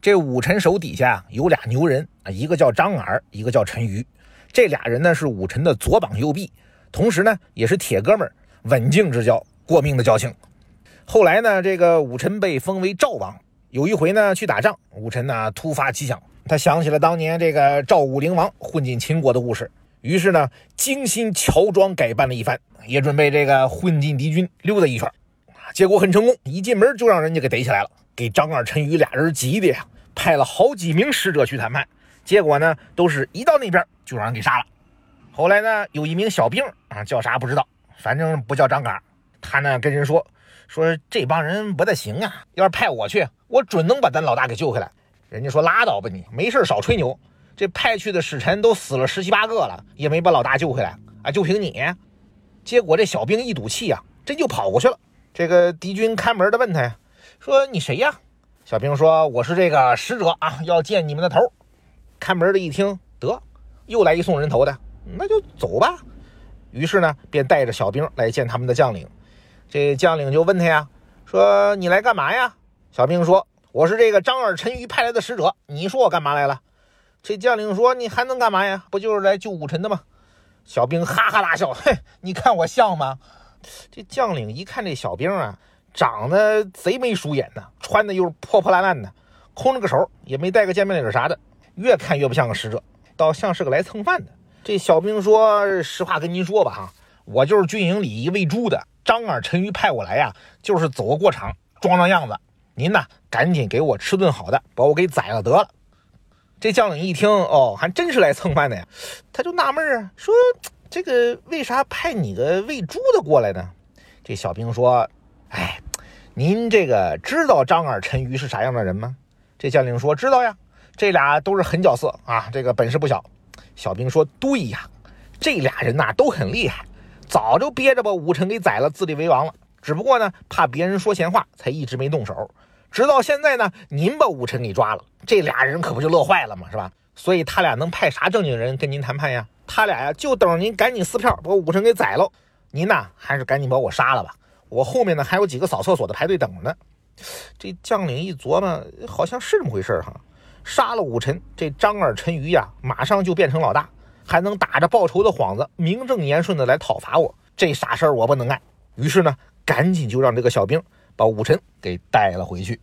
这武臣手底下有俩牛人啊，一个叫张耳，一个叫陈馀。这俩人呢是武臣的左膀右臂，同时呢也是铁哥们儿，刎颈之交，过命的交情。后来呢，这个武臣被封为赵王。有一回呢去打仗，武臣呢突发奇想，他想起了当年这个赵武灵王混进秦国的故事，于是呢精心乔装改扮了一番，也准备这个混进敌军溜达一圈。结果很成功，一进门就让人家给逮起来了，给张二、陈宇俩人急的呀，派了好几名使者去谈判，结果呢都是一到那边就让人给杀了。后来呢有一名小兵啊，叫啥不知道，反正不叫张嘎，他呢跟人说说这帮人不太行啊，要是派我去。我准能把咱老大给救回来。人家说拉倒吧你，没事少吹牛。这派去的使臣都死了十七八个了，也没把老大救回来啊！就凭你？结果这小兵一赌气啊，真就跑过去了。这个敌军看门的问他呀，说你谁呀？小兵说我是这个使者啊，要见你们的头。看门的一听，得又来一送人头的，那就走吧。于是呢，便带着小兵来见他们的将领。这将领就问他呀，说你来干嘛呀？小兵说：“我是这个张耳陈馀派来的使者，你说我干嘛来了？”这将领说：“你还能干嘛呀？不就是来救武臣的吗？”小兵哈哈大笑：“嘿，你看我像吗？”这将领一看这小兵啊，长得贼眉鼠眼的，穿的又是破破烂烂的，空着个手，也没带个见面礼啥的，越看越不像个使者，倒像是个来蹭饭的。这小兵说：“实话跟您说吧，哈，我就是军营里一喂猪的，张耳陈馀派我来呀，就是走个过场，装装样子。”您呢，赶紧给我吃顿好的，把我给宰了得了。这将领一听，哦，还真是来蹭饭的呀，他就纳闷啊，说这个为啥派你个喂猪的过来呢？这小兵说，哎，您这个知道张耳陈馀是啥样的人吗？这将领说，知道呀，这俩都是狠角色啊，这个本事不小。小兵说，对呀，这俩人呐都很厉害，早就憋着把武臣给宰了，自立为王了，只不过呢，怕别人说闲话，才一直没动手。直到现在呢，您把武臣给抓了，这俩人可不就乐坏了吗？是吧？所以他俩能派啥正经人跟您谈判呀？他俩呀，就等着您赶紧撕票把武臣给宰了。您呐，还是赶紧把我杀了吧。我后面呢还有几个扫厕所的排队等着呢。这将领一琢磨，好像是这么回事哈。杀了武臣，这张耳陈馀呀，马上就变成老大，还能打着报仇的幌子，名正言顺的来讨伐我。这傻事儿我不能干。于是呢，赶紧就让这个小兵。把武臣给带了回去。